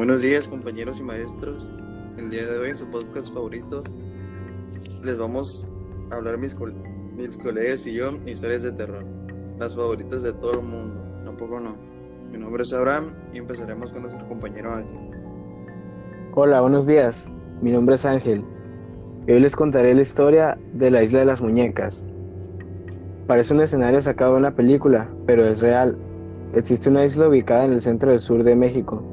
Buenos días compañeros y maestros. El día de hoy en su podcast favorito les vamos a hablar mis, mis colegas y yo historias de terror, las favoritas de todo el mundo, tampoco no. Mi nombre es Abraham y empezaremos con nuestro compañero Ángel. Hola, buenos días. Mi nombre es Ángel. Hoy les contaré la historia de la isla de las muñecas. Parece un escenario sacado de una película, pero es real. Existe una isla ubicada en el centro del sur de México,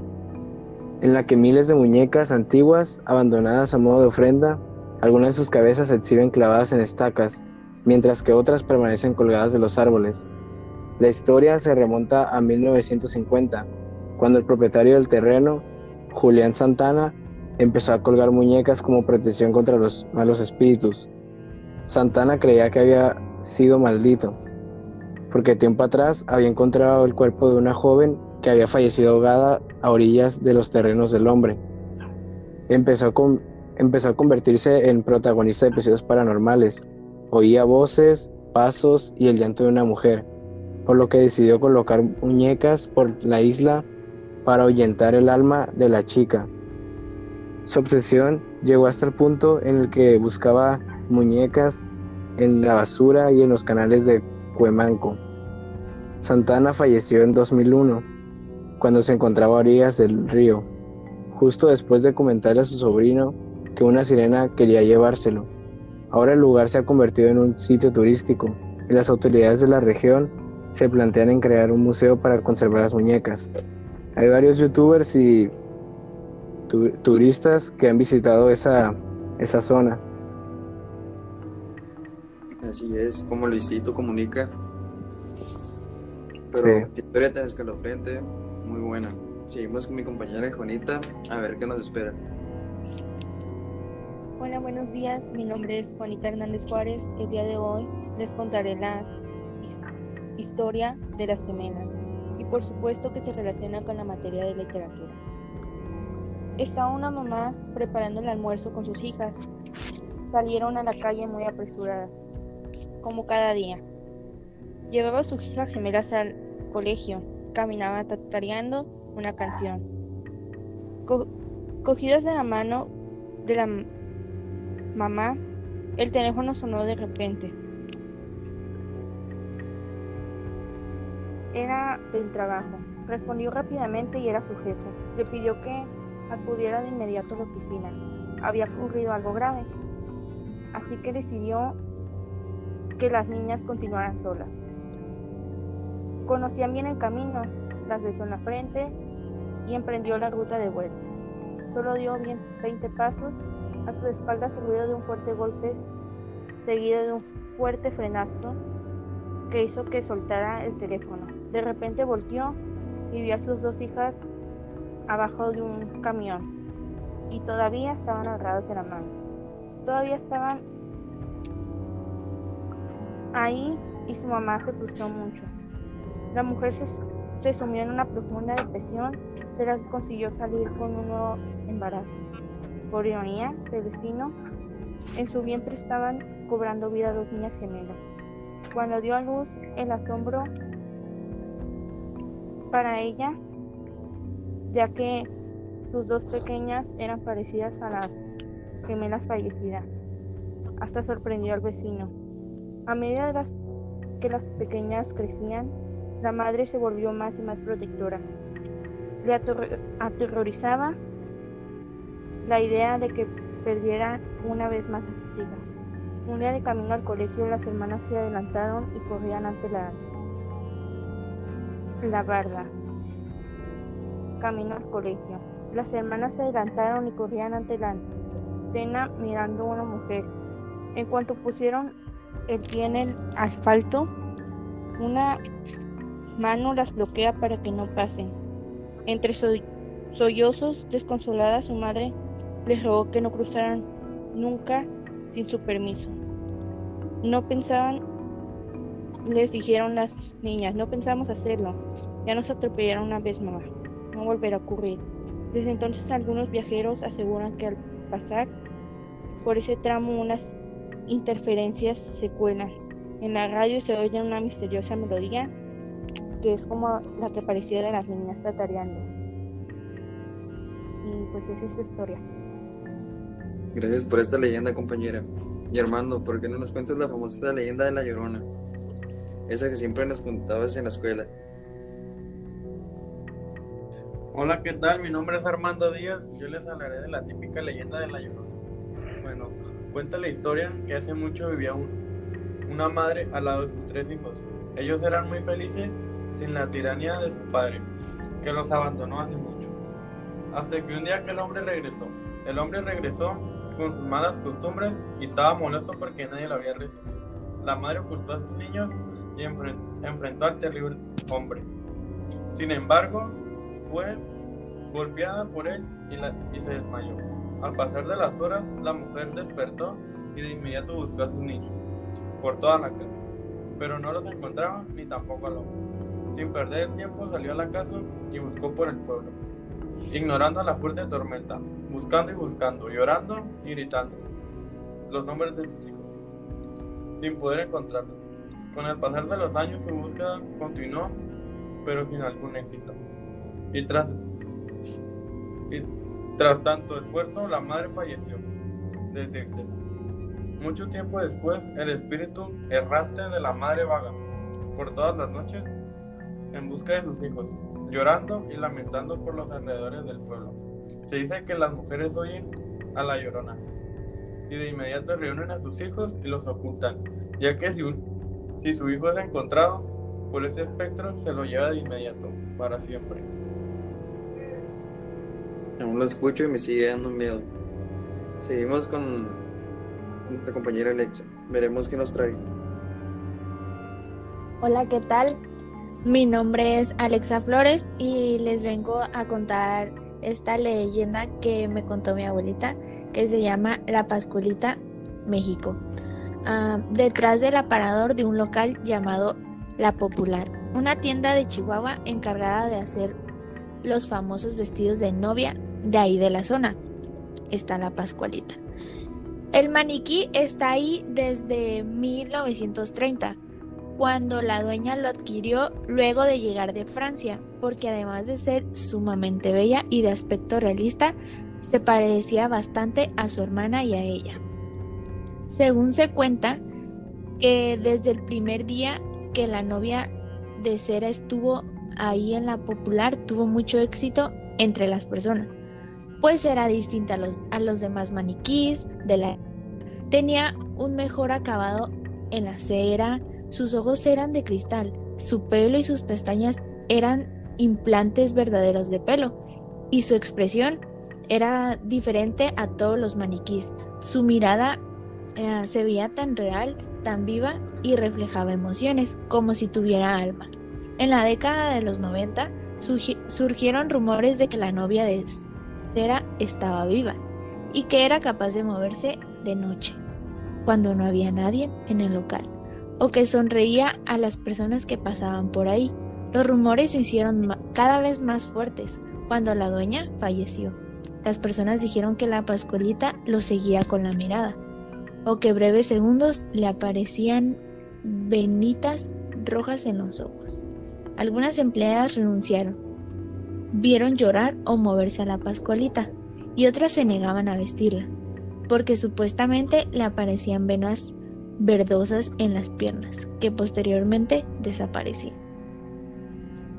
en la que miles de muñecas antiguas, abandonadas a modo de ofrenda, algunas de sus cabezas se exhiben clavadas en estacas, mientras que otras permanecen colgadas de los árboles. La historia se remonta a 1950, cuando el propietario del terreno, Julián Santana, empezó a colgar muñecas como protección contra los malos espíritus. Santana creía que había sido maldito, porque tiempo atrás había encontrado el cuerpo de una joven que había fallecido ahogada a orillas de los terrenos del hombre. Empezó a, empezó a convertirse en protagonista de episodios paranormales. Oía voces, pasos y el llanto de una mujer, por lo que decidió colocar muñecas por la isla para ahuyentar el alma de la chica. Su obsesión llegó hasta el punto en el que buscaba muñecas en la basura y en los canales de Cuemanco. Santana falleció en 2001, cuando se encontraba a orillas del río, justo después de comentarle a su sobrino que una sirena quería llevárselo. Ahora el lugar se ha convertido en un sitio turístico y las autoridades de la región se plantean en crear un museo para conservar las muñecas. Hay varios youtubers y turistas que han visitado esa, esa zona. Así es, como Luisito comunica. Pero sí. historia tan escalofriante, muy buena. Seguimos con mi compañera Juanita a ver qué nos espera. Hola, buenos días. Mi nombre es Juanita Hernández Juárez. El día de hoy les contaré la historia de las gemelas y por supuesto que se relaciona con la materia de literatura. Estaba una mamá preparando el almuerzo con sus hijas. Salieron a la calle muy apresuradas, como cada día. Llevaba a sus hijas gemelas al colegio, caminaba tatareando una canción. cogidas de la mano de la mamá, el teléfono sonó de repente. Era del trabajo. Respondió rápidamente y era su jefe. Le pidió que acudiera de inmediato a la oficina. Había ocurrido algo grave, así que decidió que las niñas continuaran solas. Conocían bien el camino, las besó en la frente y emprendió la ruta de vuelta. Solo dio bien 20 pasos, a su espalda el ruido de un fuerte golpe seguido de un fuerte frenazo que hizo que soltara el teléfono. De repente volteó y vio a sus dos hijas abajo de un camión y todavía estaban agarrados de la mano. Todavía estaban ahí y su mamá se frustró mucho. La mujer se, se sumió en una profunda depresión de que consiguió salir con un nuevo embarazo. Por ironía del destino, en su vientre estaban cobrando vida dos niñas gemelas. Cuando dio a luz, el asombro para ella ya que sus dos pequeñas eran parecidas a las gemelas fallecidas. Hasta sorprendió al vecino. A medida que las pequeñas crecían, la madre se volvió más y más protectora. Le aterrorizaba la idea de que perdiera una vez más a sus hijas. Un día de camino al colegio, las hermanas se adelantaron y corrían ante la, la barda camino al colegio. Las hermanas se adelantaron y corrían ante la antena mirando a una mujer. En cuanto pusieron el pie en el asfalto, una mano las bloquea para que no pasen. Entre sollozos, desconsolada, su madre les rogó que no cruzaran nunca sin su permiso. No pensaban, les dijeron las niñas, no pensamos hacerlo. Ya nos atropellaron una vez más no volverá a ocurrir. Desde entonces algunos viajeros aseguran que al pasar por ese tramo unas interferencias se cuelan. En la radio se oye una misteriosa melodía que es como la que parecía de las niñas tatareando. y pues esa es su historia. Gracias por esta leyenda, compañera. Y Armando, ¿por qué no nos cuentas la famosa leyenda de la Llorona? Esa que siempre nos contabas en la escuela. Hola, ¿qué tal? Mi nombre es Armando Díaz yo les hablaré de la típica leyenda de la Llorona. Bueno, cuenta la historia que hace mucho vivía un, una madre al lado de sus tres hijos. Ellos eran muy felices sin la tiranía de su padre, que los abandonó hace mucho. Hasta que un día que el hombre regresó. El hombre regresó con sus malas costumbres y estaba molesto porque nadie lo había recibido. La madre ocultó a sus niños y enfrentó al terrible hombre. Sin embargo, fue golpeada por él y, se desmayó. Al pasar de las horas, la mujer despertó y de inmediato buscó a sus niños por toda la casa, pero no los encontraba ni tampoco al hombre. Sin perder tiempo salió a la casa y buscó por el pueblo, ignorando la fuerte tormenta, buscando y buscando, llorando y gritando los nombres de sus hijos, sin poder encontrarlos. Con el pasar de los años su búsqueda continuó, pero sin algún éxito. Y tras, y tras tanto esfuerzo, la madre falleció desde Mucho tiempo después, el espíritu errante de la madre vaga por todas las noches en busca de sus hijos, llorando y lamentando por los alrededores del pueblo. Se dice que las mujeres oyen a la llorona y de inmediato reúnen a sus hijos y los ocultan, ya que si, si su hijo es encontrado por ese espectro, se lo lleva de inmediato, para siempre. Aún lo escucho y me sigue dando miedo. Seguimos con nuestra compañera Alexa. Veremos qué nos trae. Hola, ¿qué tal? Mi nombre es Alexa Flores y les vengo a contar esta leyenda que me contó mi abuelita, que se llama La Pascualita, México. Ah, detrás del aparador de un local llamado La Popular, una tienda de Chihuahua encargada de hacer los famosos vestidos de novia de ahí de la zona está la Pascualita. El maniquí está ahí desde 1930, cuando la dueña lo adquirió luego de llegar de Francia, porque además de ser sumamente bella y de aspecto realista, se parecía bastante a su hermana y a ella. Según se cuenta, que desde el primer día que la novia de cera estuvo ahí en la popular, tuvo mucho éxito entre las personas pues era distinta a los, a los demás maniquís de la... Tenía un mejor acabado en la cera, sus ojos eran de cristal, su pelo y sus pestañas eran implantes verdaderos de pelo, y su expresión era diferente a todos los maniquís. Su mirada eh, se veía tan real, tan viva y reflejaba emociones, como si tuviera alma. En la década de los 90 surgieron rumores de que la novia de estaba viva y que era capaz de moverse de noche, cuando no había nadie en el local, o que sonreía a las personas que pasaban por ahí. Los rumores se hicieron cada vez más fuertes cuando la dueña falleció. Las personas dijeron que la Pascualita lo seguía con la mirada, o que breves segundos le aparecían venitas rojas en los ojos. Algunas empleadas renunciaron, vieron llorar o moverse a la Pascualita, y otras se negaban a vestirla, porque supuestamente le aparecían venas verdosas en las piernas, que posteriormente desaparecían.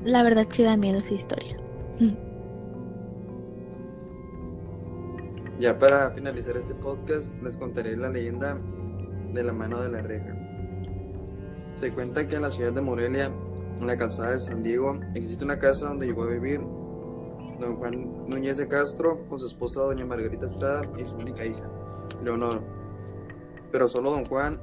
La verdad sí da miedo esa historia. Ya para finalizar este podcast les contaré la leyenda de la mano de la reja. Se cuenta que en la ciudad de Morelia, en la calzada de San Diego, existe una casa donde llegó a vivir don Juan Núñez de Castro con su esposa doña Margarita Estrada y su única hija, Leonor. Pero solo don Juan,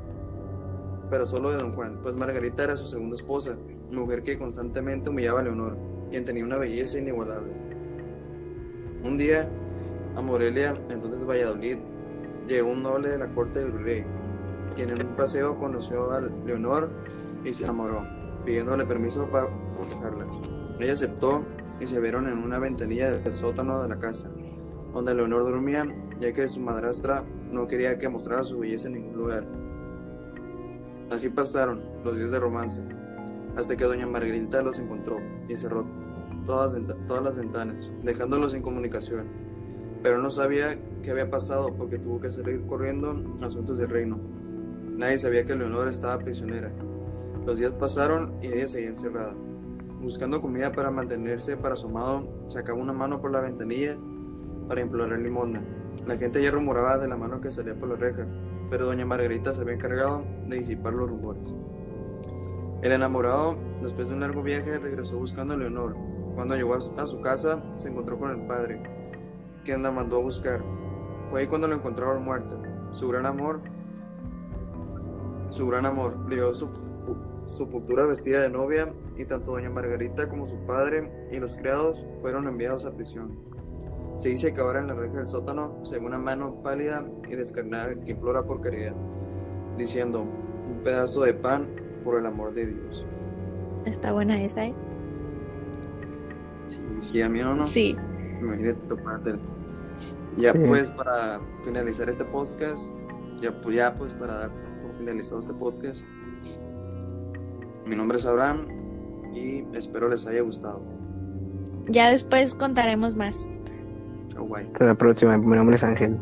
pero solo de don Juan, pues Margarita era su segunda esposa, mujer que constantemente humillaba a Leonor, quien tenía una belleza inigualable. Un día, a Morelia, entonces Valladolid, llegó un noble de la corte del rey, quien en un paseo conoció a Leonor y se enamoró, pidiéndole permiso para conocerla. Ella aceptó y se vieron en una ventanilla del sótano de la casa, donde Leonor dormía, ya que su madrastra no quería que mostrara su belleza en ningún lugar. Así pasaron los días de romance, hasta que doña Margarita los encontró y cerró todas, todas las ventanas, dejándolos sin comunicación. pero no sabía qué había pasado porque tuvo que salir corriendo asuntos del reino. Nadie sabía que Leonor estaba prisionera. Los días pasaron y ella seguía encerrada. Buscando comida para mantenerse para su sacaba una mano por la ventanilla para implorar limosna. La gente ya rumoraba de la mano que salía por la reja, pero doña Margarita se había encargado de disipar los rumores. El enamorado, después de un largo viaje, regresó buscando a Leonor. Cuando llegó a su casa, se encontró con el padre, quien la mandó a buscar. Fue ahí cuando lo encontraron muerta. Su gran amor, su gran amor, le dio su, su futura vestida de novia y tanto doña Margarita como su padre y los criados fueron enviados a prisión. Se dice que ahora en la reja del sótano se ve una mano pálida y descarnada que implora por caridad, diciendo, un pedazo de pan por el amor de Dios. Está buena esa, ¿eh? Sí, sí, a mí no, no. Sí. Imagínate topártela. Ya Sí. pues para finalizar este podcast, ya pues ya pues para dar por finalizado este podcast. Mi nombre es Abraham y espero les haya gustado. Ya después contaremos más. Hasta la próxima. Mi nombre es Ángel.